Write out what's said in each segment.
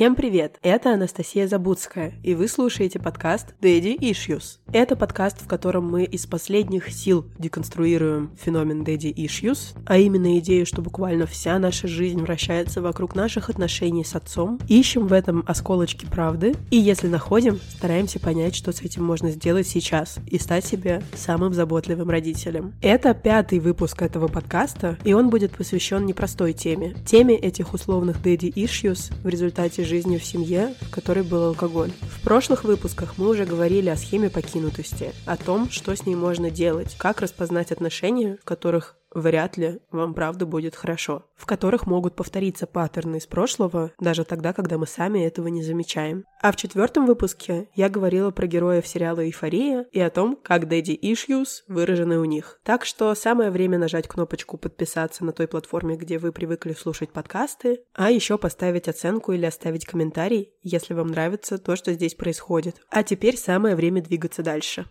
Всем привет! Это Анастасия Забудская, и вы слушаете подкаст Daddy Issues. Это подкаст, в котором мы из последних сил деконструируем феномен Daddy Issues, а именно идею, что буквально вся наша жизнь вращается вокруг наших отношений с отцом. Ищем в этом осколочки правды, и если находим, стараемся понять, что с этим можно сделать сейчас и стать себе самым заботливым родителем. Это пятый выпуск этого подкаста, и он будет посвящен непростой теме. Теме этих условных Daddy Issues в результате жизни в семье, в которой был алкоголь. В прошлых выпусках мы уже говорили о схеме покинутости, о том, что с ней можно делать, как распознать отношения, в которых вряд ли вам правда будет хорошо, в которых могут повториться паттерны из прошлого, даже тогда, когда мы сами этого не замечаем. А в четвертом выпуске я говорила про героев сериала «Эйфория» и о том, как Daddy Issues выражены у них. Так что самое время нажать кнопочку «Подписаться» на той платформе, где вы привыкли слушать подкасты, а еще поставить оценку или оставить комментарий, если вам нравится то, что здесь происходит. А теперь самое время двигаться дальше.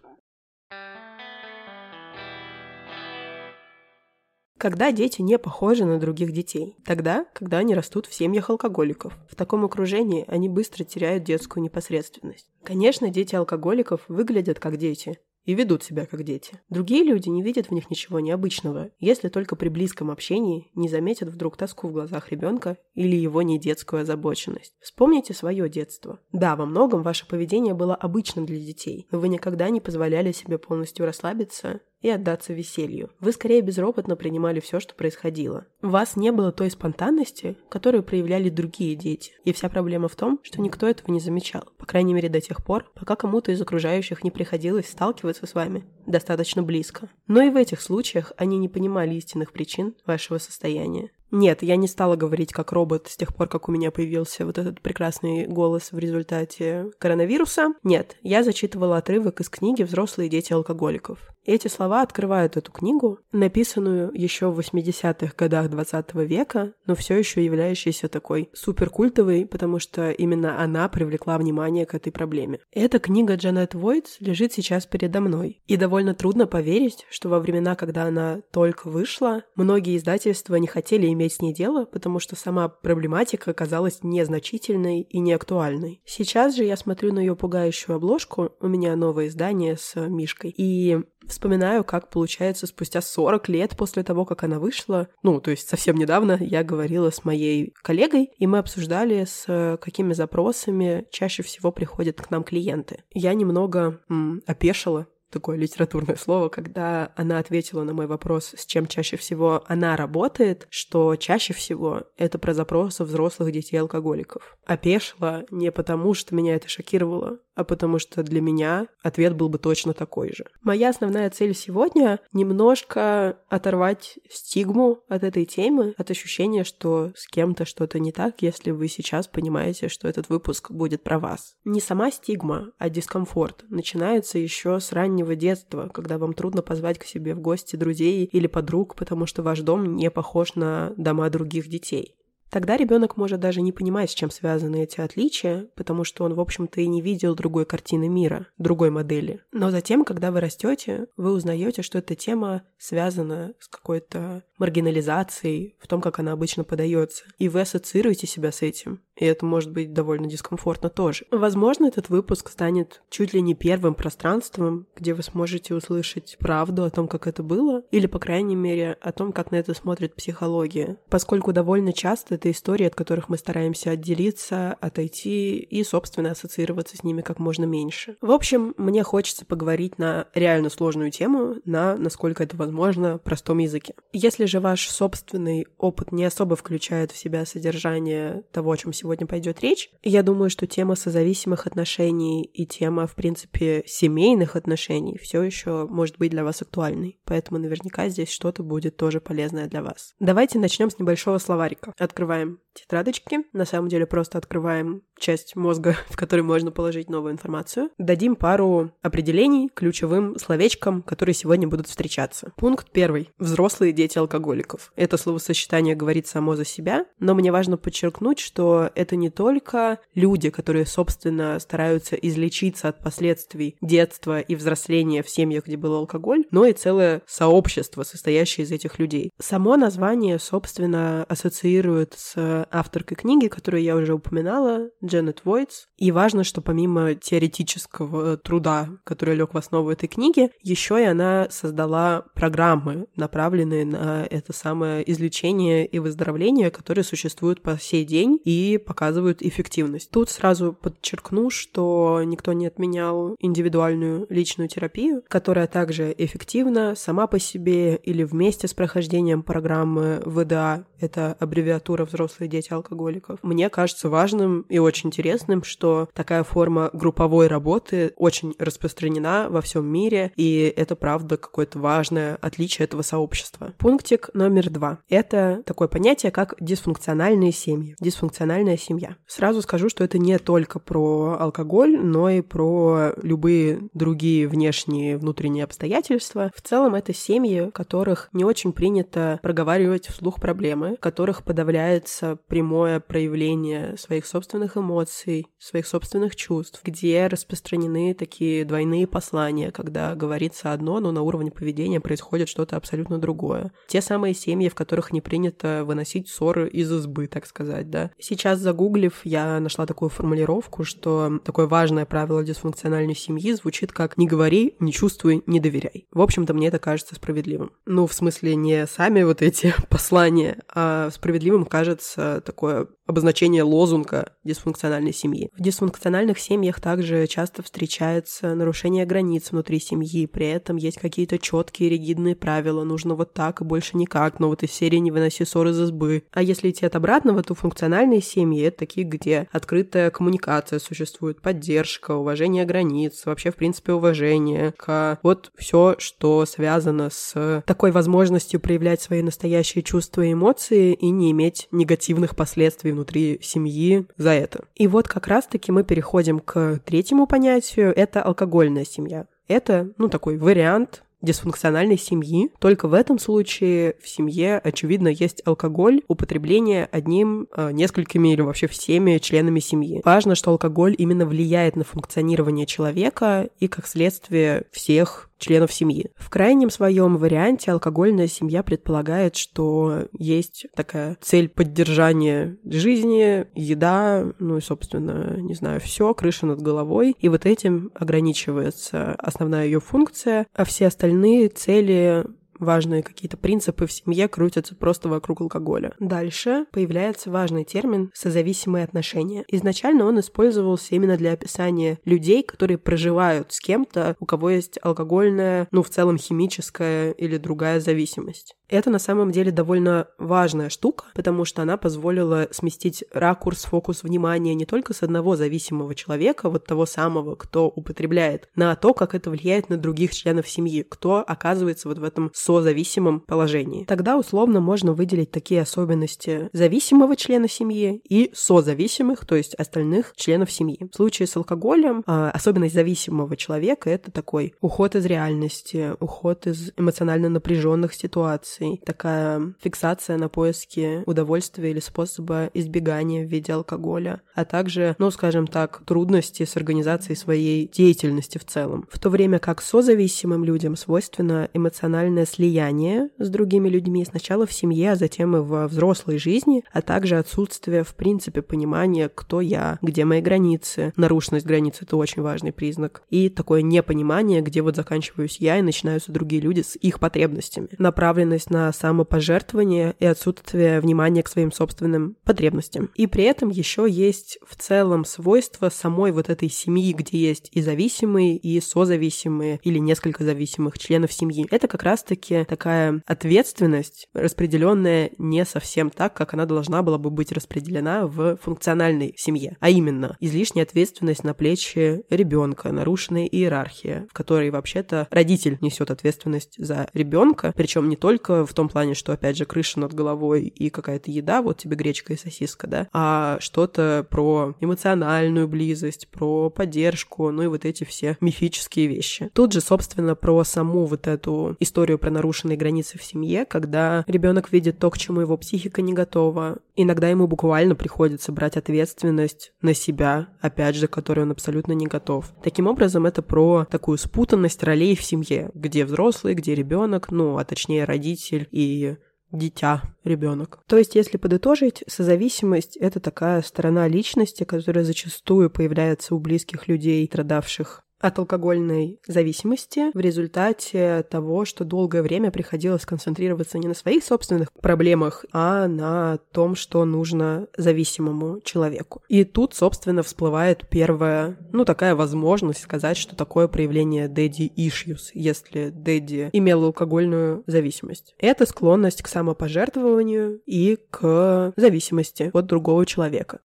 Когда дети не похожи на других детей? Тогда, когда они растут в семьях алкоголиков. В таком окружении они быстро теряют детскую непосредственность. Конечно, дети алкоголиков выглядят как дети, и ведут себя как дети. Другие люди не видят в них ничего необычного, если только при близком общении не заметят вдруг тоску в глазах ребенка или его недетскую озабоченность. Вспомните свое детство. Да, во многом ваше поведение было обычным для детей, но вы никогда не позволяли себе полностью расслабиться и отдаться веселью. Вы скорее безропотно принимали все, что происходило. У вас не было той спонтанности, которую проявляли другие дети. И вся проблема в том, что никто этого не замечал. По крайней мере до тех пор, пока кому-то из окружающих не приходилось сталкиваться с вами достаточно близко. Но и в этих случаях они не понимали истинных причин вашего состояния. Нет, я не стала говорить как робот с тех пор, как у меня появился вот этот прекрасный голос в результате коронавируса. Нет, я зачитывала отрывок из книги «Взрослые дети алкоголиков». Эти слова открывают эту книгу, написанную еще в 80-х годах 20 века, но все еще являющейся такой суперкультовой, потому что именно она привлекла внимание к этой проблеме. Эта книга Джанет Войтс лежит сейчас передо мной. И довольно трудно поверить, что во времена, когда она только вышла, многие издательства не хотели иметь с ней дело, потому что сама проблематика оказалась незначительной и неактуальной. Сейчас же я смотрю на ее пугающую обложку, у меня новое издание с Мишкой, и вспоминаю, как получается спустя 40 лет после того, как она вышла, ну, то есть совсем недавно я говорила с моей коллегой, и мы обсуждали, с какими запросами чаще всего приходят к нам клиенты. Я немного м, опешила, такое литературное слово, когда она ответила на мой вопрос, с чем чаще всего она работает, что чаще всего это про запросы взрослых детей-алкоголиков. Опешила не потому, что меня это шокировало, а потому что для меня ответ был бы точно такой же. Моя основная цель сегодня — немножко оторвать стигму от этой темы, от ощущения, что с кем-то что-то не так, если вы сейчас понимаете, что этот выпуск будет про вас. Не сама стигма, а дискомфорт начинается еще с раннего детства, когда вам трудно позвать к себе в гости друзей или подруг, потому что ваш дом не похож на дома других детей. Тогда ребенок может даже не понимать, с чем связаны эти отличия, потому что он, в общем-то, и не видел другой картины мира, другой модели. Но затем, когда вы растете, вы узнаете, что эта тема связана с какой-то маргинализацией в том, как она обычно подается. И вы ассоциируете себя с этим. И это может быть довольно дискомфортно тоже. Возможно, этот выпуск станет чуть ли не первым пространством, где вы сможете услышать правду о том, как это было, или, по крайней мере, о том, как на это смотрит психология. Поскольку довольно часто это истории, от которых мы стараемся отделиться, отойти и, собственно, ассоциироваться с ними как можно меньше. В общем, мне хочется поговорить на реально сложную тему, на, насколько это возможно, простом языке. Если же ваш собственный опыт не особо включает в себя содержание того, о чем сегодня пойдет речь, я думаю, что тема созависимых отношений и тема, в принципе, семейных отношений все еще может быть для вас актуальной. Поэтому наверняка здесь что-то будет тоже полезное для вас. Давайте начнем с небольшого словарика. Открываем тетрадочки, на самом деле просто открываем часть мозга, в которой можно положить новую информацию. Дадим пару определений ключевым словечкам, которые сегодня будут встречаться. Пункт первый. Взрослые дети алкоголиков. Это словосочетание говорит само за себя, но мне важно подчеркнуть, что это не только люди, которые, собственно, стараются излечиться от последствий детства и взросления в семьях, где был алкоголь, но и целое сообщество, состоящее из этих людей. Само название, собственно, ассоциирует с авторкой книги, которую я уже упоминала, Дженнет Войтс. И важно, что помимо теоретического труда, который лег в основу этой книги, еще и она создала программы, направленные на это самое излечение и выздоровление, которые существуют по сей день и показывают эффективность. Тут сразу подчеркну, что никто не отменял индивидуальную личную терапию, которая также эффективна сама по себе или вместе с прохождением программы ВДА, это аббревиатура «Взрослые дети алкоголиков». Мне кажется важным и очень интересным, что такая форма групповой работы очень распространена во всем мире, и это, правда, какое-то важное отличие этого сообщества. Пунктик номер два. Это такое понятие, как дисфункциональные семьи. Дисфункциональная семья. Сразу скажу, что это не только про алкоголь, но и про любые другие внешние, внутренние обстоятельства. В целом это семьи, в которых не очень принято проговаривать вслух проблемы, в которых подавляется прямое проявление своих собственных эмоций, своих собственных чувств, где распространены такие двойные послания, когда говорится одно, но на уровне поведения происходит что-то абсолютно другое. Те самые семьи, в которых не принято выносить ссоры из избы, так сказать, да. Сейчас загуглив, я нашла такую формулировку, что такое важное правило дисфункциональной семьи звучит как «не говори, не чувствуй, не доверяй». В общем-то, мне это кажется справедливым. Ну, в смысле, не сами вот эти послания, а справедливым кажется такое обозначение лозунга дисфункциональной семьи. В дисфункциональных семьях также часто встречается нарушение границ внутри семьи, при этом есть какие-то четкие ригидные правила, нужно вот так и больше никак, но вот из серии «не выноси ссор из избы». А если идти от обратного, то функциональные семьи — это такие, где открытая коммуникация существует, поддержка, уважение границ, вообще, в принципе, уважение к вот все, что связано с такой возможностью проявлять свои настоящие чувства и эмоции и не иметь негативных последствий внутри семьи за это. И вот как раз-таки мы переходим к третьему понятию, это алкогольная семья. Это, ну, такой вариант дисфункциональной семьи. Только в этом случае в семье, очевидно, есть алкоголь, употребление одним, э, несколькими или вообще всеми членами семьи. Важно, что алкоголь именно влияет на функционирование человека и, как следствие, всех членов семьи. В крайнем своем варианте алкогольная семья предполагает, что есть такая цель поддержания жизни, еда, ну и, собственно, не знаю, все, крыша над головой. И вот этим ограничивается основная ее функция, а все остальные цели важные какие-то принципы в семье крутятся просто вокруг алкоголя. Дальше появляется важный термин «созависимые отношения». Изначально он использовался именно для описания людей, которые проживают с кем-то, у кого есть алкогольная, ну, в целом химическая или другая зависимость. Это на самом деле довольно важная штука, потому что она позволила сместить ракурс, фокус внимания не только с одного зависимого человека, вот того самого, кто употребляет, на то, как это влияет на других членов семьи, кто оказывается вот в этом созависимом положении. Тогда условно можно выделить такие особенности зависимого члена семьи и созависимых, то есть остальных членов семьи. В случае с алкоголем а, особенность зависимого человека — это такой уход из реальности, уход из эмоционально напряженных ситуаций, такая фиксация на поиске удовольствия или способа избегания в виде алкоголя, а также, ну, скажем так, трудности с организацией своей деятельности в целом. В то время как созависимым людям свойственно эмоциональное слияние с другими людьми сначала в семье, а затем и во взрослой жизни, а также отсутствие, в принципе, понимания, кто я, где мои границы. Нарушенность границ — это очень важный признак. И такое непонимание, где вот заканчиваюсь я и начинаются другие люди с их потребностями. Направленность на самопожертвование и отсутствие внимания к своим собственным потребностям. И при этом еще есть в целом свойства самой вот этой семьи, где есть и зависимые, и созависимые, или несколько зависимых членов семьи. Это как раз-таки такая ответственность, распределенная не совсем так, как она должна была бы быть распределена в функциональной семье. А именно, излишняя ответственность на плечи ребенка, нарушенная иерархия, в которой вообще-то родитель несет ответственность за ребенка, причем не только в том плане, что, опять же, крыша над головой и какая-то еда, вот тебе гречка и сосиска, да, а что-то про эмоциональную близость, про поддержку, ну и вот эти все мифические вещи. Тут же, собственно, про саму вот эту историю про нарушенные границы в семье, когда ребенок видит то, к чему его психика не готова. Иногда ему буквально приходится брать ответственность на себя, опять же, которой он абсолютно не готов. Таким образом, это про такую спутанность ролей в семье, где взрослый, где ребенок, ну, а точнее родитель и дитя, ребенок. То есть, если подытожить, созависимость — это такая сторона личности, которая зачастую появляется у близких людей, страдавших от алкогольной зависимости в результате того, что долгое время приходилось концентрироваться не на своих собственных проблемах, а на том, что нужно зависимому человеку. И тут, собственно, всплывает первая, ну, такая возможность сказать, что такое проявление daddy issues, если daddy имел алкогольную зависимость. Это склонность к самопожертвованию и к зависимости от другого человека.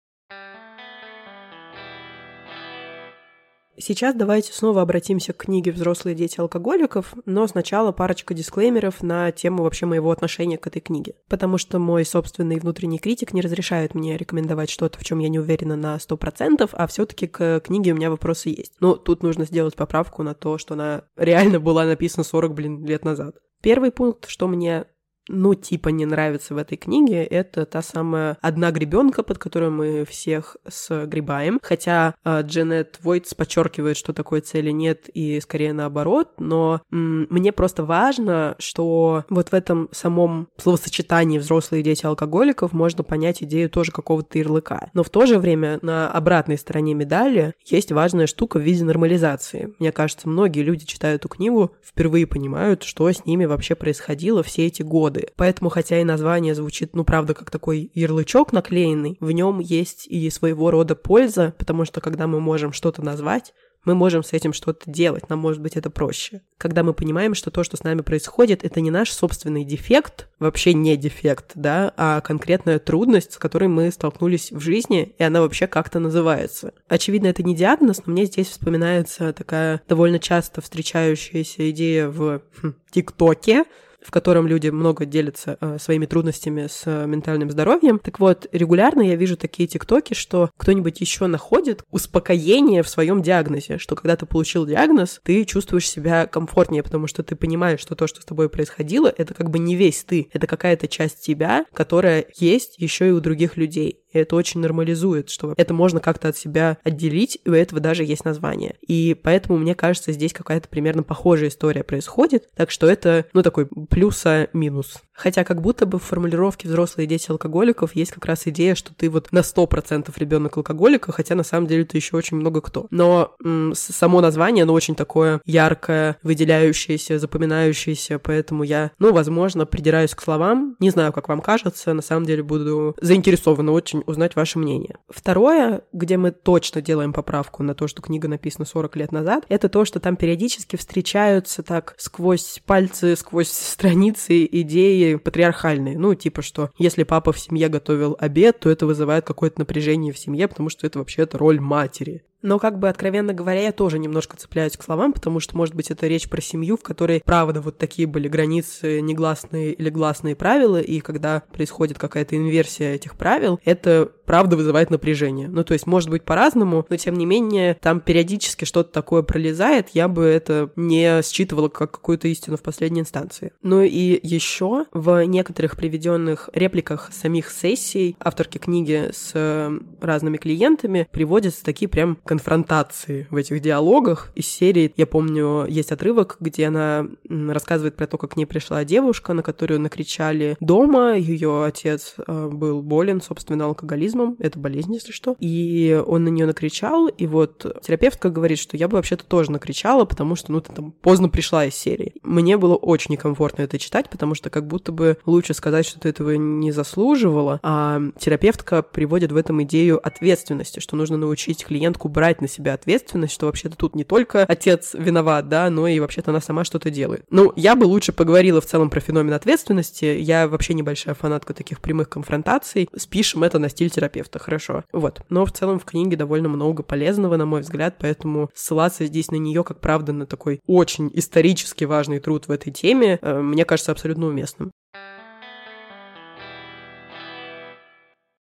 Сейчас давайте снова обратимся к книге «Взрослые дети алкоголиков», но сначала парочка дисклеймеров на тему вообще моего отношения к этой книге. Потому что мой собственный внутренний критик не разрешает мне рекомендовать что-то, в чем я не уверена на 100%, а все таки к книге у меня вопросы есть. Но тут нужно сделать поправку на то, что она реально была написана 40, блин, лет назад. Первый пункт, что мне ну, типа не нравится в этой книге, это та самая одна гребенка, под которую мы всех сгребаем. Хотя э, Дженет Войтс подчеркивает, что такой цели нет, и скорее наоборот, но м- мне просто важно, что вот в этом самом словосочетании взрослые дети алкоголиков можно понять идею тоже какого-то ярлыка. Но в то же время на обратной стороне медали есть важная штука в виде нормализации. Мне кажется, многие люди читают эту книгу, впервые понимают, что с ними вообще происходило все эти годы годы. Поэтому, хотя и название звучит, ну, правда, как такой ярлычок наклеенный, в нем есть и своего рода польза, потому что когда мы можем что-то назвать, мы можем с этим что-то делать, нам может быть это проще. Когда мы понимаем, что то, что с нами происходит, это не наш собственный дефект, вообще не дефект, да, а конкретная трудность, с которой мы столкнулись в жизни, и она вообще как-то называется. Очевидно, это не диагноз, но мне здесь вспоминается такая довольно часто встречающаяся идея в хм, ТикТоке, в котором люди много делятся э, своими трудностями с э, ментальным здоровьем. Так вот, регулярно я вижу такие тиктоки, что кто-нибудь еще находит успокоение в своем диагнозе, что когда ты получил диагноз, ты чувствуешь себя комфортнее, потому что ты понимаешь, что то, что с тобой происходило, это как бы не весь ты, это какая-то часть тебя, которая есть еще и у других людей. И это очень нормализует, что это можно как-то от себя отделить, и у этого даже есть название. И поэтому, мне кажется, здесь какая-то примерно похожая история происходит. Так что это, ну, такой плюса-минус. Хотя как будто бы в формулировке «взрослые дети алкоголиков» есть как раз идея, что ты вот на 100% ребенок алкоголика, хотя на самом деле ты еще очень много кто. Но м- само название, оно очень такое яркое, выделяющееся, запоминающееся, поэтому я, ну, возможно, придираюсь к словам. Не знаю, как вам кажется, на самом деле буду заинтересована очень узнать ваше мнение. Второе, где мы точно делаем поправку на то, что книга написана 40 лет назад, это то, что там периодически встречаются так сквозь пальцы, сквозь страницы идеи патриархальные. Ну, типа, что если папа в семье готовил обед, то это вызывает какое-то напряжение в семье, потому что это вообще-то роль матери. Но, как бы, откровенно говоря, я тоже немножко цепляюсь к словам, потому что, может быть, это речь про семью, в которой, правда, вот такие были границы, негласные или гласные правила, и когда происходит какая-то инверсия этих правил, это, правда, вызывает напряжение. Ну, то есть, может быть, по-разному, но, тем не менее, там периодически что-то такое пролезает, я бы это не считывала как какую-то истину в последней инстанции. Ну и еще в некоторых приведенных репликах самих сессий авторки книги с разными клиентами приводятся такие прям конфронтации в этих диалогах. Из серии, я помню, есть отрывок, где она рассказывает про то, как к ней пришла девушка, на которую накричали дома. Ее отец э, был болен, собственно, алкоголизмом. Это болезнь, если что. И он на нее накричал, и вот терапевтка говорит, что я бы вообще-то тоже накричала, потому что, ну, ты там поздно пришла из серии. Мне было очень некомфортно это читать, потому что как будто бы лучше сказать, что ты этого не заслуживала, а терапевтка приводит в этом идею ответственности, что нужно научить клиентку брать на себя ответственность, что вообще-то тут не только отец виноват, да, но и вообще-то она сама что-то делает. Ну, я бы лучше поговорила в целом про феномен ответственности. Я вообще небольшая фанатка таких прямых конфронтаций. Спишем это на стиль терапевта, хорошо. Вот. Но в целом в книге довольно много полезного, на мой взгляд, поэтому ссылаться здесь на нее, как правда, на такой очень исторически важный труд в этой теме, э, мне кажется абсолютно уместным.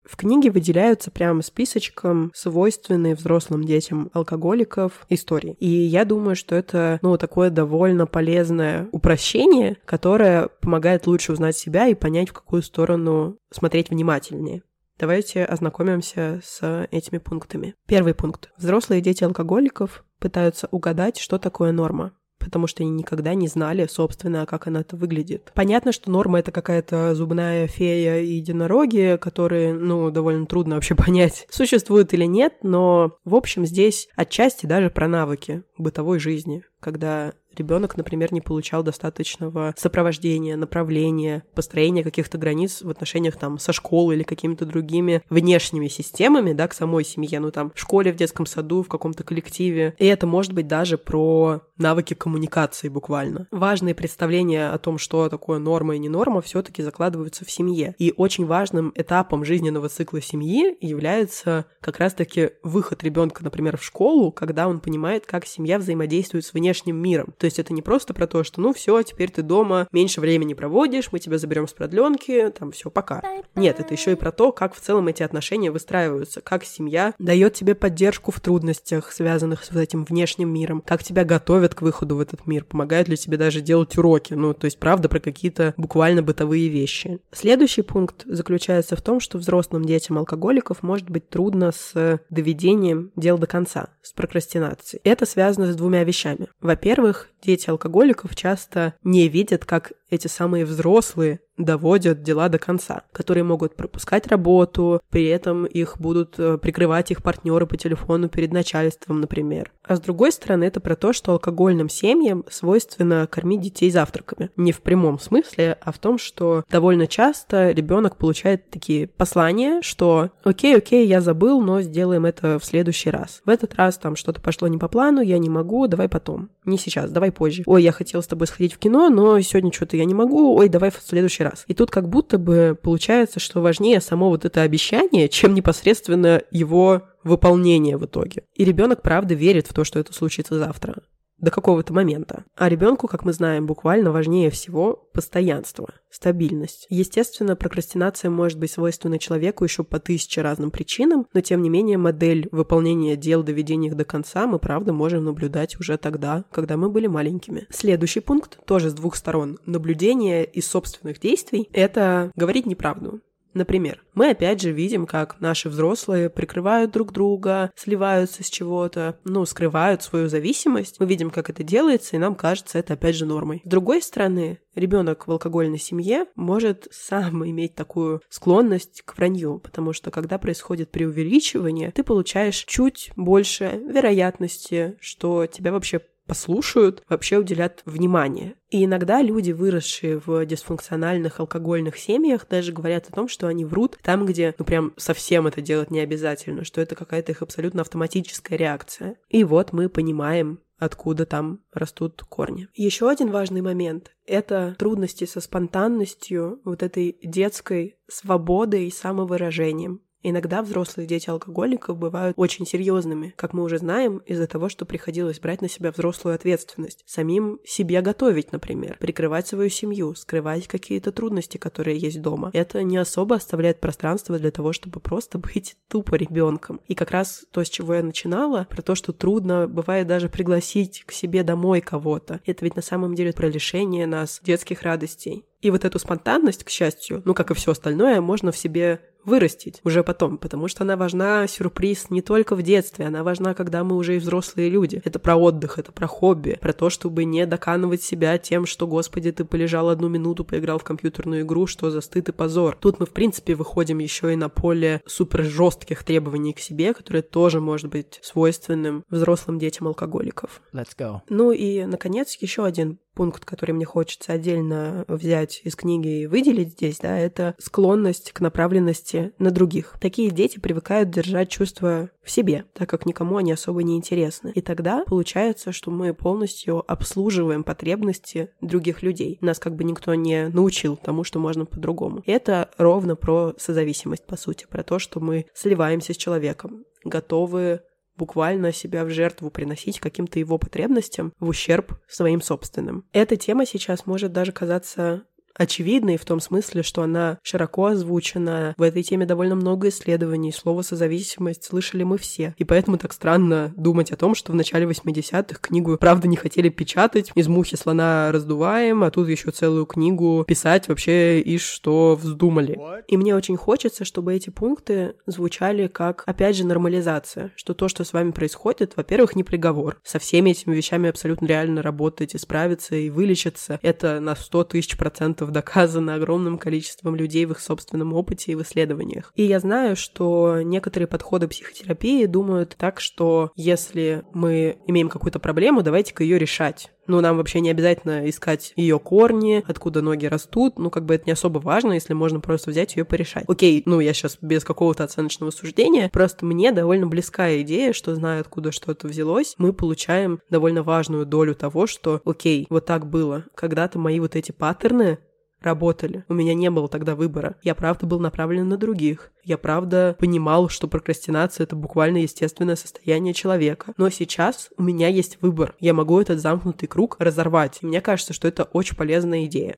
В книге выделяются прямо списочком свойственные взрослым детям алкоголиков истории. И я думаю, что это, ну, такое довольно полезное упрощение, которое помогает лучше узнать себя и понять, в какую сторону смотреть внимательнее. Давайте ознакомимся с этими пунктами. Первый пункт. Взрослые дети алкоголиков пытаются угадать, что такое норма. Потому что они никогда не знали, собственно, как она это выглядит. Понятно, что норма — это какая-то зубная фея и единороги, которые, ну, довольно трудно вообще понять, существуют или нет, но, в общем, здесь отчасти даже про навыки бытовой жизни, когда ребенок, например, не получал достаточного сопровождения, направления, построения каких-то границ в отношениях там со школой или какими-то другими внешними системами, да, к самой семье, ну там в школе, в детском саду, в каком-то коллективе. И это может быть даже про навыки коммуникации буквально. Важные представления о том, что такое норма и не норма, все-таки закладываются в семье. И очень важным этапом жизненного цикла семьи является как раз-таки выход ребенка, например, в школу, когда он понимает, как семья взаимодействует с внешним миром. То есть это не просто про то, что ну все, теперь ты дома меньше времени проводишь, мы тебя заберем с продленки, там все, пока. Нет, это еще и про то, как в целом эти отношения выстраиваются, как семья дает тебе поддержку в трудностях, связанных с этим внешним миром, как тебя готовят к выходу в этот мир, помогают ли тебе даже делать уроки, ну, то есть, правда, про какие-то буквально бытовые вещи. Следующий пункт заключается в том, что взрослым детям алкоголиков может быть трудно с доведением дел до конца, с прокрастинацией. Это связано с двумя вещами. Во-первых, дети алкоголиков часто не видят, как эти самые взрослые доводят дела до конца, которые могут пропускать работу, при этом их будут э, прикрывать их партнеры по телефону перед начальством, например. А с другой стороны, это про то, что алкогольным семьям свойственно кормить детей завтраками. Не в прямом смысле, а в том, что довольно часто ребенок получает такие послания, что окей, окей, я забыл, но сделаем это в следующий раз. В этот раз там что-то пошло не по плану, я не могу, давай потом. Не сейчас, давай позже. Ой, я хотела с тобой сходить в кино, но сегодня что-то я не могу, ой, давай в следующий раз. И тут как будто бы получается, что важнее само вот это обещание, чем непосредственно его выполнение в итоге. И ребенок правда верит в то, что это случится завтра до какого-то момента. А ребенку, как мы знаем, буквально важнее всего постоянство, стабильность. Естественно, прокрастинация может быть свойственна человеку еще по тысяче разным причинам, но тем не менее модель выполнения дел, доведения их до конца мы, правда, можем наблюдать уже тогда, когда мы были маленькими. Следующий пункт, тоже с двух сторон, наблюдение из собственных действий, это говорить неправду. Например, мы опять же видим, как наши взрослые прикрывают друг друга, сливаются с чего-то, ну, скрывают свою зависимость. Мы видим, как это делается, и нам кажется это опять же нормой. С другой стороны, ребенок в алкогольной семье может сам иметь такую склонность к вранью, потому что когда происходит преувеличивание, ты получаешь чуть больше вероятности, что тебя вообще послушают, вообще уделят внимание. И иногда люди, выросшие в дисфункциональных алкогольных семьях, даже говорят о том, что они врут там, где, ну, прям совсем это делать не обязательно, что это какая-то их абсолютно автоматическая реакция. И вот мы понимаем, откуда там растут корни. Еще один важный момент — это трудности со спонтанностью, вот этой детской свободой и самовыражением. Иногда взрослые дети алкоголиков бывают очень серьезными, как мы уже знаем, из-за того, что приходилось брать на себя взрослую ответственность. Самим себе готовить, например, прикрывать свою семью, скрывать какие-то трудности, которые есть дома. Это не особо оставляет пространство для того, чтобы просто быть тупо ребенком. И как раз то, с чего я начинала, про то, что трудно бывает даже пригласить к себе домой кого-то. Это ведь на самом деле про лишение нас детских радостей. И вот эту спонтанность, к счастью, ну как и все остальное, можно в себе вырастить уже потом, потому что она важна, сюрприз, не только в детстве, она важна, когда мы уже и взрослые люди. Это про отдых, это про хобби, про то, чтобы не доканывать себя тем, что, господи, ты полежал одну минуту, поиграл в компьютерную игру, что за стыд и позор. Тут мы, в принципе, выходим еще и на поле супер жестких требований к себе, которые тоже может быть свойственным взрослым детям алкоголиков. Let's go. Ну и, наконец, еще один пункт, который мне хочется отдельно взять из книги и выделить здесь, да, это склонность к направленности на других. Такие дети привыкают держать чувства в себе, так как никому они особо не интересны. И тогда получается, что мы полностью обслуживаем потребности других людей. Нас как бы никто не научил тому, что можно по-другому. Это ровно про созависимость, по сути, про то, что мы сливаемся с человеком, готовы буквально себя в жертву приносить каким-то его потребностям в ущерб своим собственным. Эта тема сейчас может даже казаться очевидной в том смысле, что она широко озвучена. В этой теме довольно много исследований. Слово «созависимость» слышали мы все. И поэтому так странно думать о том, что в начале 80-х книгу правда не хотели печатать. Из мухи слона раздуваем, а тут еще целую книгу писать вообще и что вздумали. И мне очень хочется, чтобы эти пункты звучали как, опять же, нормализация. Что то, что с вами происходит, во-первых, не приговор. Со всеми этими вещами абсолютно реально работать и справиться и вылечиться. Это на 100 тысяч процентов доказано огромным количеством людей в их собственном опыте и в исследованиях. И я знаю, что некоторые подходы психотерапии думают так, что если мы имеем какую-то проблему, давайте-ка ее решать. Ну, нам вообще не обязательно искать ее корни, откуда ноги растут. Ну, как бы это не особо важно, если можно просто взять ее порешать. Окей, ну, я сейчас без какого-то оценочного суждения. Просто мне довольно близкая идея, что зная, откуда что-то взялось, мы получаем довольно важную долю того, что, окей, вот так было. Когда-то мои вот эти паттерны работали. У меня не было тогда выбора. Я правда был направлен на других. Я правда понимал, что прокрастинация это буквально естественное состояние человека. Но сейчас у меня есть выбор. Я могу этот замкнутый круг разорвать. И мне кажется, что это очень полезная идея.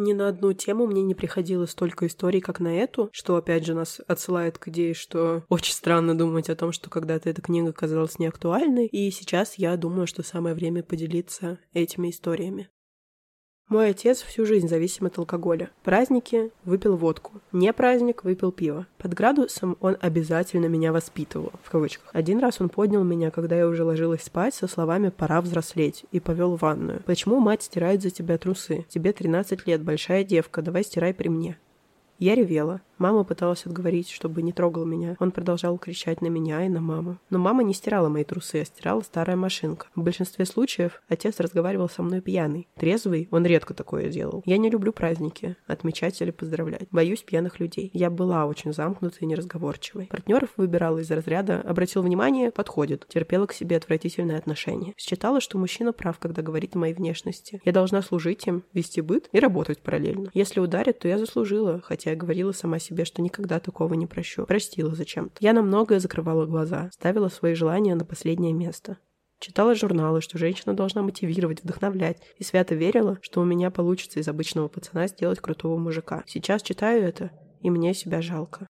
Ни на одну тему мне не приходилось столько историй, как на эту, что опять же нас отсылает к идее, что очень странно думать о том, что когда-то эта книга казалась неактуальной, и сейчас я думаю, что самое время поделиться этими историями. Мой отец всю жизнь зависим от алкоголя. Праздники – выпил водку. Не праздник – выпил пиво. Под градусом он обязательно меня воспитывал, в кавычках. Один раз он поднял меня, когда я уже ложилась спать, со словами «пора взрослеть» и повел в ванную. «Почему мать стирает за тебя трусы? Тебе 13 лет, большая девка, давай стирай при мне». Я ревела. Мама пыталась отговорить, чтобы не трогал меня. Он продолжал кричать на меня и на маму. Но мама не стирала мои трусы, а стирала старая машинка. В большинстве случаев отец разговаривал со мной пьяный. Трезвый он редко такое делал. Я не люблю праздники, отмечать или поздравлять. Боюсь пьяных людей. Я была очень замкнутой и неразговорчивой. Партнеров выбирала из разряда «обратил внимание, подходит». Терпела к себе отвратительное отношение. Считала, что мужчина прав, когда говорит о моей внешности. Я должна служить им, вести быт и работать параллельно. Если ударят, то я заслужила, хотя я говорила сама себе, что никогда такого не прощу. Простила зачем-то. Я на многое закрывала глаза, ставила свои желания на последнее место. Читала журналы, что женщина должна мотивировать, вдохновлять, и свято верила, что у меня получится из обычного пацана сделать крутого мужика. Сейчас читаю это, и мне себя жалко.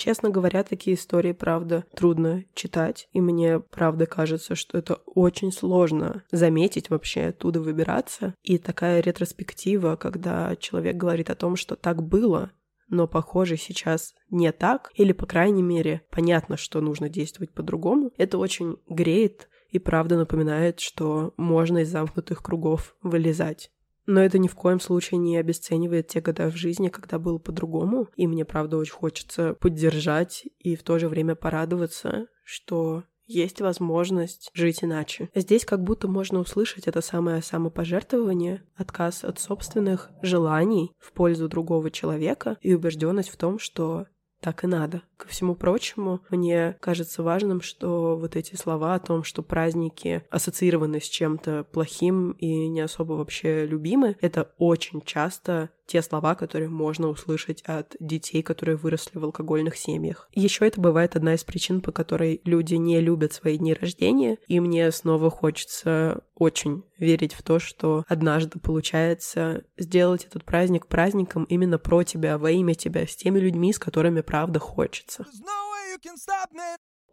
Честно говоря, такие истории, правда, трудно читать, и мне, правда, кажется, что это очень сложно заметить вообще, оттуда выбираться. И такая ретроспектива, когда человек говорит о том, что так было, но, похоже, сейчас не так, или, по крайней мере, понятно, что нужно действовать по-другому, это очень греет и правда напоминает, что можно из замкнутых кругов вылезать. Но это ни в коем случае не обесценивает те года в жизни, когда было по-другому. И мне, правда, очень хочется поддержать и в то же время порадоваться, что есть возможность жить иначе. Здесь как будто можно услышать это самое самопожертвование, отказ от собственных желаний в пользу другого человека и убежденность в том, что так и надо. Ко всему прочему, мне кажется важным, что вот эти слова о том, что праздники ассоциированы с чем-то плохим и не особо вообще любимы, это очень часто те слова, которые можно услышать от детей, которые выросли в алкогольных семьях. Еще это бывает одна из причин, по которой люди не любят свои дни рождения, и мне снова хочется очень верить в то, что однажды получается сделать этот праздник праздником именно про тебя, во имя тебя, с теми людьми, с которыми правда хочется.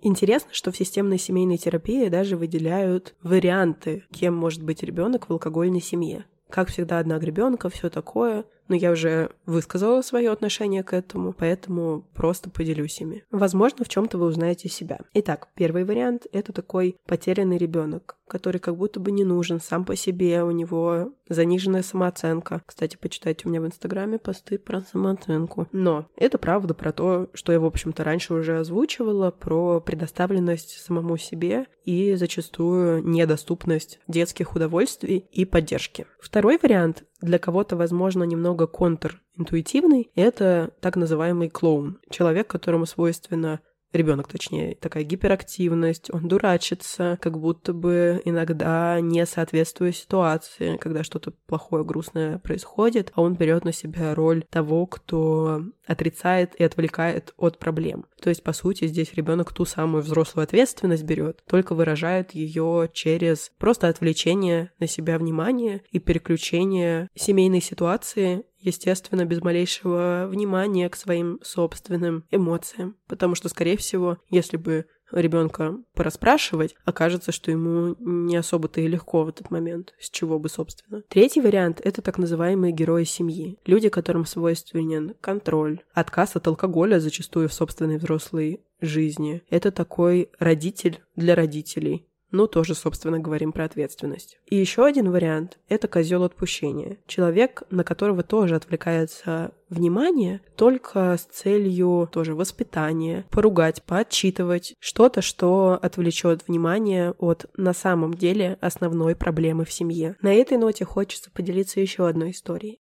Интересно, что в системной семейной терапии даже выделяют варианты, кем может быть ребенок в алкогольной семье. Как всегда, одна гребенка, все такое но я уже высказала свое отношение к этому, поэтому просто поделюсь ими. Возможно, в чем-то вы узнаете себя. Итак, первый вариант — это такой потерянный ребенок, который как будто бы не нужен сам по себе, у него заниженная самооценка. Кстати, почитайте у меня в Инстаграме посты про самооценку. Но это правда про то, что я, в общем-то, раньше уже озвучивала, про предоставленность самому себе и зачастую недоступность детских удовольствий и поддержки. Второй вариант для кого-то, возможно, немного контринтуитивный, это так называемый клоун. Человек, которому свойственно ребенок, точнее, такая гиперактивность, он дурачится, как будто бы иногда не соответствуя ситуации, когда что-то плохое, грустное происходит, а он берет на себя роль того, кто отрицает и отвлекает от проблем. То есть, по сути, здесь ребенок ту самую взрослую ответственность берет, только выражает ее через просто отвлечение на себя внимания и переключение семейной ситуации естественно, без малейшего внимания к своим собственным эмоциям. Потому что, скорее всего, если бы ребенка пораспрашивать, окажется, что ему не особо-то и легко в этот момент, с чего бы, собственно. Третий вариант — это так называемые герои семьи. Люди, которым свойственен контроль, отказ от алкоголя зачастую в собственной взрослой жизни. Это такой родитель для родителей, ну, тоже, собственно, говорим про ответственность. И еще один вариант – это козел отпущения. Человек, на которого тоже отвлекается внимание, только с целью тоже воспитания, поругать, поотчитывать, что-то, что отвлечет внимание от на самом деле основной проблемы в семье. На этой ноте хочется поделиться еще одной историей.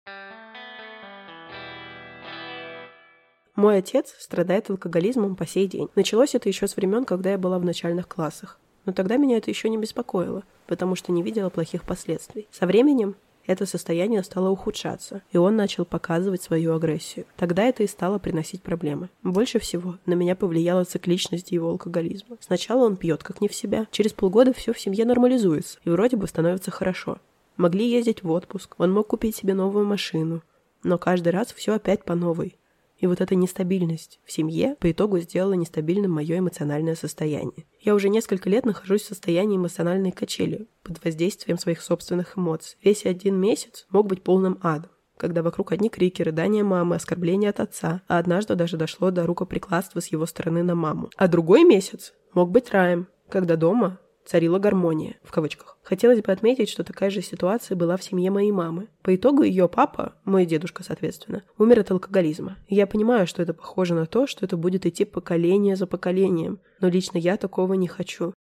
Мой отец страдает алкоголизмом по сей день. Началось это еще с времен, когда я была в начальных классах. Но тогда меня это еще не беспокоило, потому что не видела плохих последствий. Со временем это состояние стало ухудшаться, и он начал показывать свою агрессию. Тогда это и стало приносить проблемы. Больше всего на меня повлияла цикличность его алкоголизма. Сначала он пьет как не в себя, через полгода все в семье нормализуется, и вроде бы становится хорошо. Могли ездить в отпуск, он мог купить себе новую машину, но каждый раз все опять по новой. И вот эта нестабильность в семье по итогу сделала нестабильным мое эмоциональное состояние. Я уже несколько лет нахожусь в состоянии эмоциональной качели под воздействием своих собственных эмоций. Весь один месяц мог быть полным адом когда вокруг одни крики, рыдания мамы, оскорбления от отца, а однажды даже дошло до рукоприкладства с его стороны на маму. А другой месяц мог быть раем, когда дома царила гармония, в кавычках. Хотелось бы отметить, что такая же ситуация была в семье моей мамы. По итогу ее папа, мой дедушка, соответственно, умер от алкоголизма. Я понимаю, что это похоже на то, что это будет идти поколение за поколением, но лично я такого не хочу.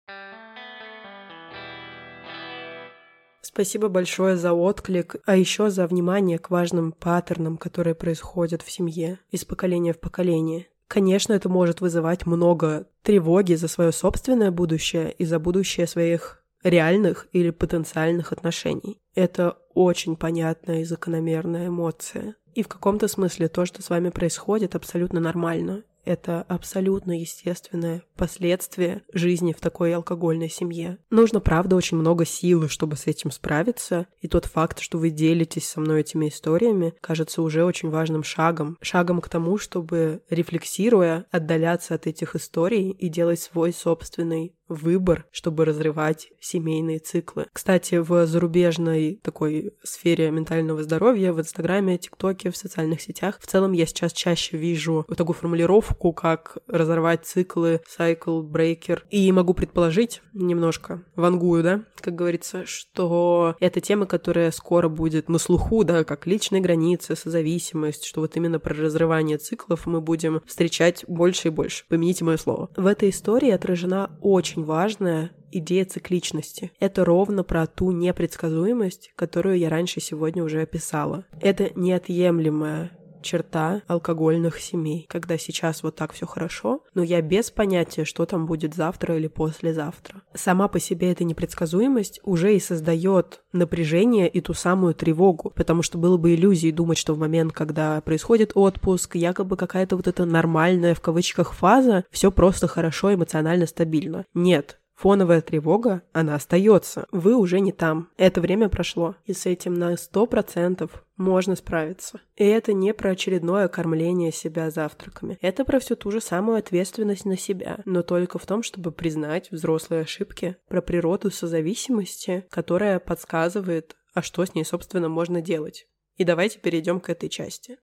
Спасибо большое за отклик, а еще за внимание к важным паттернам, которые происходят в семье из поколения в поколение. Конечно, это может вызывать много тревоги за свое собственное будущее и за будущее своих реальных или потенциальных отношений. Это очень понятная и закономерная эмоция. И в каком-то смысле то, что с вами происходит, абсолютно нормально. Это абсолютно естественное последствие жизни в такой алкогольной семье. Нужно, правда, очень много силы, чтобы с этим справиться, и тот факт, что вы делитесь со мной этими историями, кажется уже очень важным шагом. Шагом к тому, чтобы, рефлексируя, отдаляться от этих историй и делать свой собственный выбор, чтобы разрывать семейные циклы. Кстати, в зарубежной такой сфере ментального здоровья, в Инстаграме, ТикТоке, в социальных сетях, в целом я сейчас чаще вижу такую формулировку, как разорвать циклы, cycle breaker. И могу предположить немножко, вангую, да, как говорится, что это тема, которая скоро будет на слуху, да, как личные границы, созависимость, что вот именно про разрывание циклов мы будем встречать больше и больше. Помяните мое слово. В этой истории отражена очень важная идея цикличности. Это ровно про ту непредсказуемость, которую я раньше сегодня уже описала. Это неотъемлемая черта алкогольных семей, когда сейчас вот так все хорошо, но я без понятия, что там будет завтра или послезавтра. Сама по себе эта непредсказуемость уже и создает напряжение и ту самую тревогу, потому что было бы иллюзией думать, что в момент, когда происходит отпуск, якобы какая-то вот эта нормальная в кавычках фаза, все просто хорошо, эмоционально стабильно. Нет, Фоновая тревога, она остается. Вы уже не там. Это время прошло. И с этим на 100% можно справиться. И это не про очередное кормление себя завтраками. Это про всю ту же самую ответственность на себя, но только в том, чтобы признать взрослые ошибки, про природу созависимости, которая подсказывает, а что с ней, собственно, можно делать. И давайте перейдем к этой части.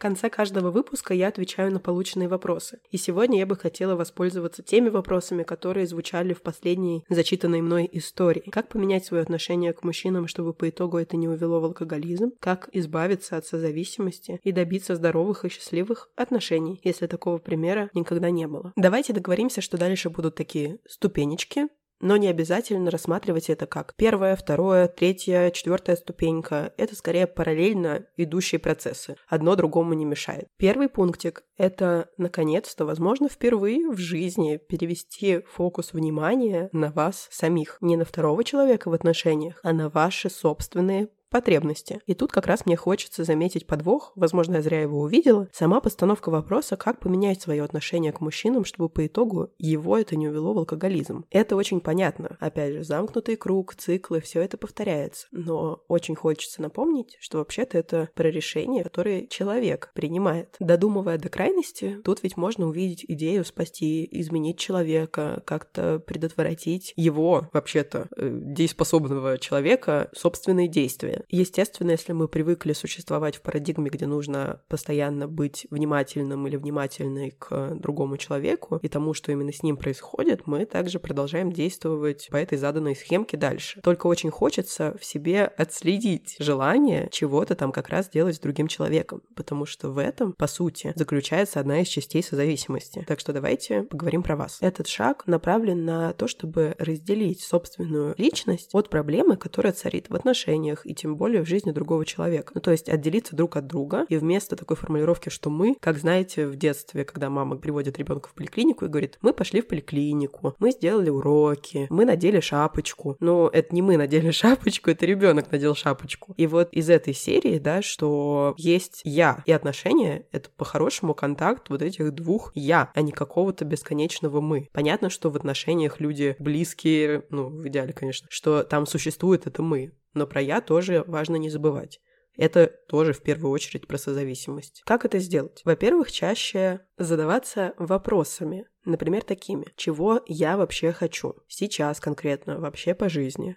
Конце каждого выпуска я отвечаю на полученные вопросы. И сегодня я бы хотела воспользоваться теми вопросами, которые звучали в последней зачитанной мной истории. Как поменять свое отношение к мужчинам, чтобы по итогу это не увело в алкоголизм? Как избавиться от созависимости и добиться здоровых и счастливых отношений, если такого примера никогда не было? Давайте договоримся, что дальше будут такие ступенечки, Но не обязательно рассматривать это как первая, вторая, третья, четвертая ступенька. Это скорее параллельно идущие процессы. Одно другому не мешает. Первый пунктик — это, наконец-то, возможно, впервые в жизни перевести фокус внимания на вас самих. Не на второго человека в отношениях, а на ваши собственные потребности. И тут как раз мне хочется заметить подвох, возможно, я зря его увидела, сама постановка вопроса, как поменять свое отношение к мужчинам, чтобы по итогу его это не увело в алкоголизм. Это очень понятно. Опять же, замкнутый круг, циклы, все это повторяется. Но очень хочется напомнить, что вообще-то это про решение, которое человек принимает. Додумывая до крайности, тут ведь можно увидеть идею спасти, изменить человека, как-то предотвратить его, вообще-то, э, дееспособного человека, собственные действия. Естественно, если мы привыкли существовать в парадигме, где нужно постоянно быть внимательным или внимательной к другому человеку и тому, что именно с ним происходит, мы также продолжаем действовать по этой заданной схемке дальше. Только очень хочется в себе отследить желание чего-то там как раз делать с другим человеком, потому что в этом, по сути, заключается одна из частей созависимости. Так что давайте поговорим про вас. Этот шаг направлен на то, чтобы разделить собственную личность от проблемы, которая царит в отношениях и тем тем более в жизни другого человека. Ну, то есть отделиться друг от друга, и вместо такой формулировки, что мы, как знаете, в детстве, когда мама приводит ребенка в поликлинику и говорит, мы пошли в поликлинику, мы сделали уроки, мы надели шапочку. Но это не мы надели шапочку, это ребенок надел шапочку. И вот из этой серии, да, что есть я и отношения, это по-хорошему контакт вот этих двух я, а не какого-то бесконечного мы. Понятно, что в отношениях люди близкие, ну, в идеале, конечно, что там существует это мы. Но про «я» тоже важно не забывать. Это тоже в первую очередь про созависимость. Как это сделать? Во-первых, чаще задаваться вопросами. Например, такими. Чего я вообще хочу? Сейчас конкретно, вообще по жизни.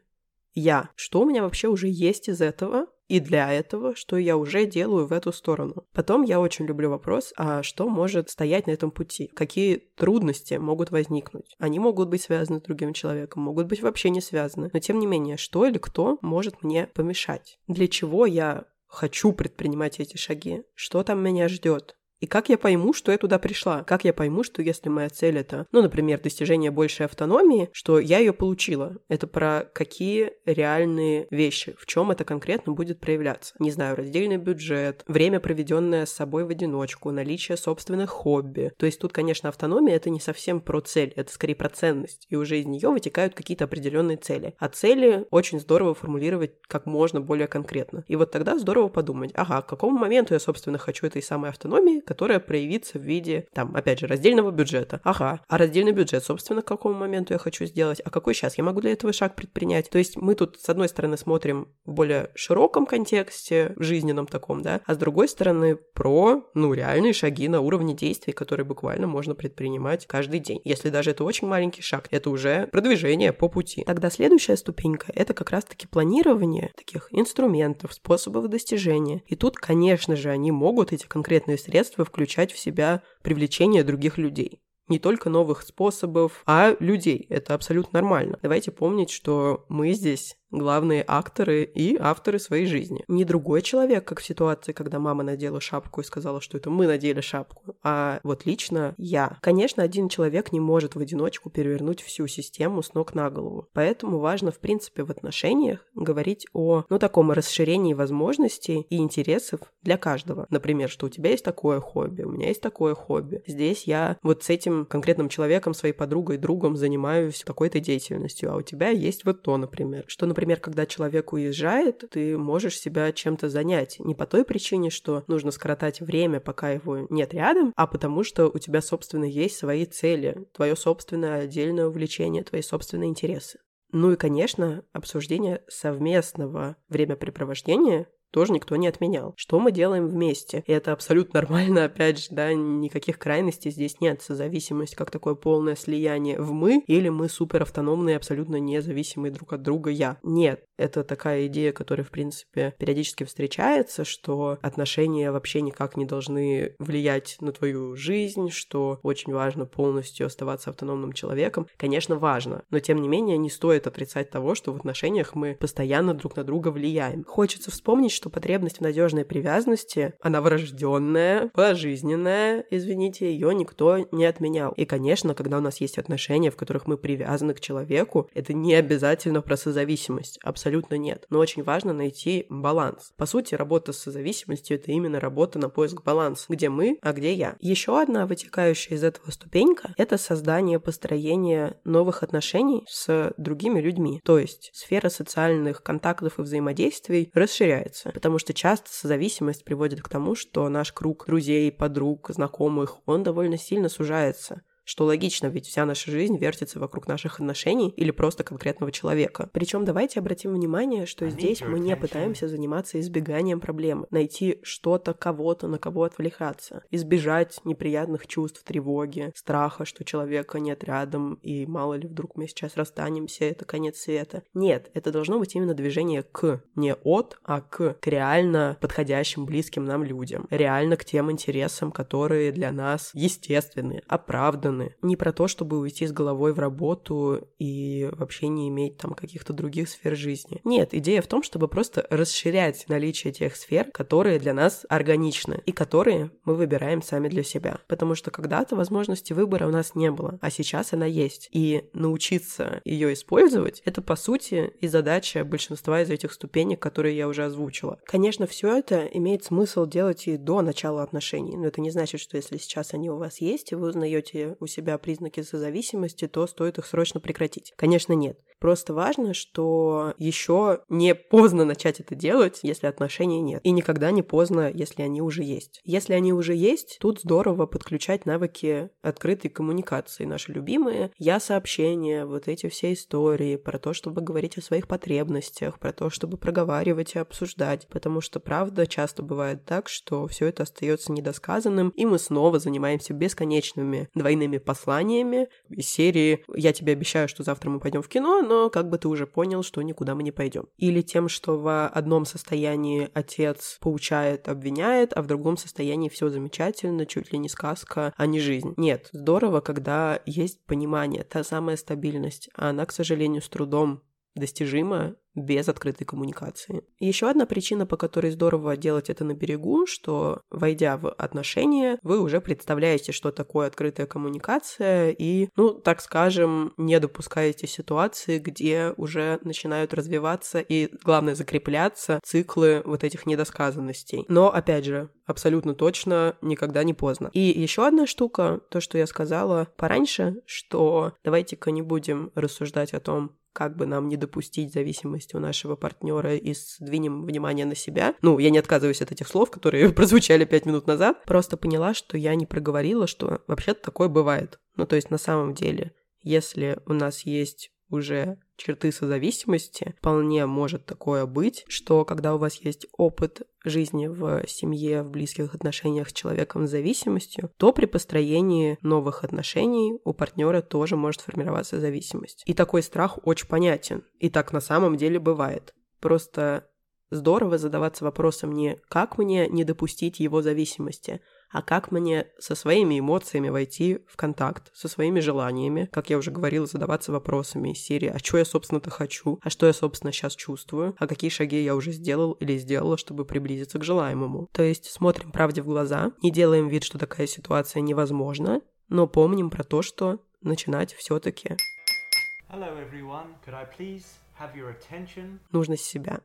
Я. Что у меня вообще уже есть из этого? И для этого, что я уже делаю в эту сторону. Потом я очень люблю вопрос, а что может стоять на этом пути? Какие трудности могут возникнуть? Они могут быть связаны с другим человеком, могут быть вообще не связаны. Но тем не менее, что или кто может мне помешать? Для чего я хочу предпринимать эти шаги? Что там меня ждет? И как я пойму, что я туда пришла? Как я пойму, что если моя цель это, ну, например, достижение большей автономии, что я ее получила? Это про какие реальные вещи, в чем это конкретно будет проявляться? Не знаю, раздельный бюджет, время, проведенное с собой в одиночку, наличие собственных хобби. То есть тут, конечно, автономия это не совсем про цель, это скорее про ценность, и уже из нее вытекают какие-то определенные цели. А цели очень здорово формулировать как можно более конкретно. И вот тогда здорово подумать, ага, к какому моменту я, собственно, хочу этой самой автономии, которая проявится в виде, там, опять же, раздельного бюджета. Ага, а раздельный бюджет, собственно, к какому моменту я хочу сделать, а какой сейчас я могу для этого шаг предпринять. То есть мы тут, с одной стороны, смотрим в более широком контексте, жизненном таком, да, а с другой стороны, про, ну, реальные шаги на уровне действий, которые буквально можно предпринимать каждый день. Если даже это очень маленький шаг, это уже продвижение по пути. Тогда следующая ступенька — это как раз-таки планирование таких инструментов, способов достижения. И тут, конечно же, они могут, эти конкретные средства, включать в себя привлечение других людей не только новых способов, а людей. Это абсолютно нормально. Давайте помнить, что мы здесь главные акторы и авторы своей жизни. Не другой человек, как в ситуации, когда мама надела шапку и сказала, что это мы надели шапку, а вот лично я. Конечно, один человек не может в одиночку перевернуть всю систему с ног на голову. Поэтому важно, в принципе, в отношениях говорить о, ну, таком расширении возможностей и интересов для каждого. Например, что у тебя есть такое хобби, у меня есть такое хобби. Здесь я вот с этим конкретным человеком, своей подругой, другом занимаюсь какой-то деятельностью, а у тебя есть вот то, например. Что, например, например, когда человек уезжает, ты можешь себя чем-то занять. Не по той причине, что нужно скоротать время, пока его нет рядом, а потому что у тебя, собственно, есть свои цели, твое собственное отдельное увлечение, твои собственные интересы. Ну и, конечно, обсуждение совместного времяпрепровождения тоже никто не отменял. Что мы делаем вместе? И это абсолютно нормально, опять же, да, никаких крайностей здесь нет. Созависимость как такое полное слияние в мы или мы супер автономные, абсолютно независимые друг от друга я. Нет, это такая идея, которая, в принципе, периодически встречается, что отношения вообще никак не должны влиять на твою жизнь, что очень важно полностью оставаться автономным человеком. Конечно, важно, но тем не менее не стоит отрицать того, что в отношениях мы постоянно друг на друга влияем. Хочется вспомнить, что потребность в надежной привязанности, она врожденная, пожизненная, извините, ее никто не отменял. И, конечно, когда у нас есть отношения, в которых мы привязаны к человеку, это не обязательно про созависимость, абсолютно нет. Но очень важно найти баланс. По сути, работа с созависимостью — это именно работа на поиск баланса, где мы, а где я. Еще одна вытекающая из этого ступенька — это создание, построение новых отношений с другими людьми. То есть сфера социальных контактов и взаимодействий расширяется, потому что часто созависимость приводит к тому, что наш круг друзей, подруг, знакомых, он довольно сильно сужается. Что логично, ведь вся наша жизнь вертится вокруг наших отношений или просто конкретного человека. Причем давайте обратим внимание, что здесь мы не пытаемся заниматься избеганием проблемы, найти что-то, кого-то, на кого отвлекаться, избежать неприятных чувств, тревоги, страха, что человека нет рядом, и мало ли вдруг мы сейчас расстанемся, это конец света. Нет, это должно быть именно движение к, не от, а к, к реально подходящим, близким нам людям, реально к тем интересам, которые для нас естественны, оправданы, стороны. Не про то, чтобы уйти с головой в работу и вообще не иметь там каких-то других сфер жизни. Нет, идея в том, чтобы просто расширять наличие тех сфер, которые для нас органичны и которые мы выбираем сами для себя. Потому что когда-то возможности выбора у нас не было, а сейчас она есть. И научиться ее использовать — это, по сути, и задача большинства из этих ступенек, которые я уже озвучила. Конечно, все это имеет смысл делать и до начала отношений, но это не значит, что если сейчас они у вас есть, и вы узнаете у себя признаки созависимости, то стоит их срочно прекратить. Конечно, нет. Просто важно, что еще не поздно начать это делать, если отношений нет. И никогда не поздно, если они уже есть. Если они уже есть, тут здорово подключать навыки открытой коммуникации, наши любимые я-сообщения, вот эти все истории про то, чтобы говорить о своих потребностях, про то, чтобы проговаривать и обсуждать. Потому что, правда, часто бывает так, что все это остается недосказанным, и мы снова занимаемся бесконечными двойными посланиями из серии «Я тебе обещаю, что завтра мы пойдем в кино», но как бы ты уже понял, что никуда мы не пойдем. Или тем, что в одном состоянии отец поучает, обвиняет, а в другом состоянии все замечательно, чуть ли не сказка, а не жизнь. Нет, здорово, когда есть понимание, та самая стабильность, а она, к сожалению, с трудом достижима без открытой коммуникации. Еще одна причина, по которой здорово делать это на берегу, что, войдя в отношения, вы уже представляете, что такое открытая коммуникация, и, ну, так скажем, не допускаете ситуации, где уже начинают развиваться и, главное, закрепляться циклы вот этих недосказанностей. Но, опять же, абсолютно точно никогда не поздно. И еще одна штука, то, что я сказала пораньше, что давайте-ка не будем рассуждать о том, как бы нам не допустить зависимости у нашего партнера и сдвинем внимание на себя. Ну, я не отказываюсь от этих слов, которые прозвучали пять минут назад. Просто поняла, что я не проговорила, что вообще-то такое бывает. Ну, то есть на самом деле, если у нас есть уже черты созависимости, вполне может такое быть, что когда у вас есть опыт жизни в семье, в близких отношениях с человеком с зависимостью, то при построении новых отношений у партнера тоже может формироваться зависимость. И такой страх очень понятен. И так на самом деле бывает. Просто здорово задаваться вопросом не «как мне не допустить его зависимости», а как мне со своими эмоциями войти в контакт, со своими желаниями, как я уже говорила, задаваться вопросами из серии «А что я, собственно-то, хочу? А что я, собственно, сейчас чувствую? А какие шаги я уже сделал или сделала, чтобы приблизиться к желаемому?» То есть смотрим правде в глаза, не делаем вид, что такая ситуация невозможна, но помним про то, что начинать все-таки нужно с себя.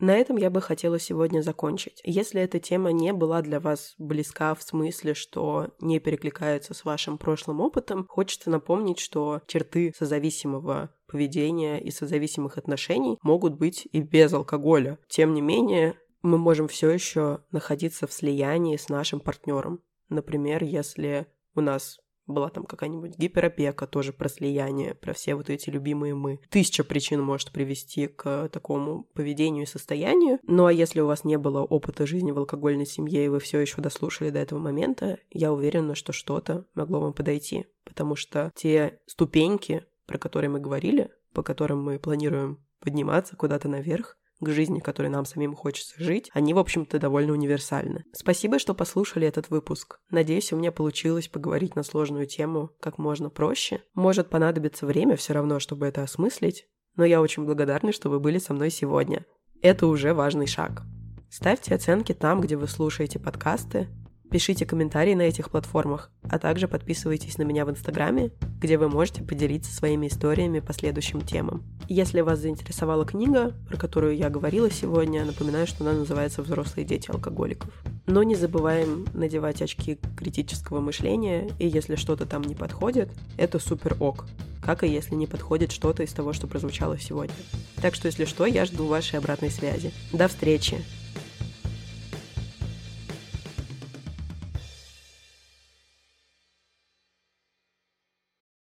На этом я бы хотела сегодня закончить. Если эта тема не была для вас близка в смысле, что не перекликается с вашим прошлым опытом, хочется напомнить, что черты созависимого поведения и созависимых отношений могут быть и без алкоголя. Тем не менее, мы можем все еще находиться в слиянии с нашим партнером. Например, если у нас была там какая-нибудь гиперопека, тоже про слияние, про все вот эти любимые мы. Тысяча причин может привести к такому поведению и состоянию. Ну а если у вас не было опыта жизни в алкогольной семье, и вы все еще дослушали до этого момента, я уверена, что что-то могло вам подойти. Потому что те ступеньки, про которые мы говорили, по которым мы планируем подниматься куда-то наверх, к жизни, которой нам самим хочется жить, они, в общем-то, довольно универсальны. Спасибо, что послушали этот выпуск. Надеюсь, у меня получилось поговорить на сложную тему как можно проще. Может понадобиться время все равно, чтобы это осмыслить, но я очень благодарна, что вы были со мной сегодня. Это уже важный шаг. Ставьте оценки там, где вы слушаете подкасты, Пишите комментарии на этих платформах, а также подписывайтесь на меня в Инстаграме, где вы можете поделиться своими историями по следующим темам. Если вас заинтересовала книга, про которую я говорила сегодня, напоминаю, что она называется «Взрослые дети алкоголиков». Но не забываем надевать очки критического мышления, и если что-то там не подходит, это супер ок, как и если не подходит что-то из того, что прозвучало сегодня. Так что, если что, я жду вашей обратной связи. До встречи!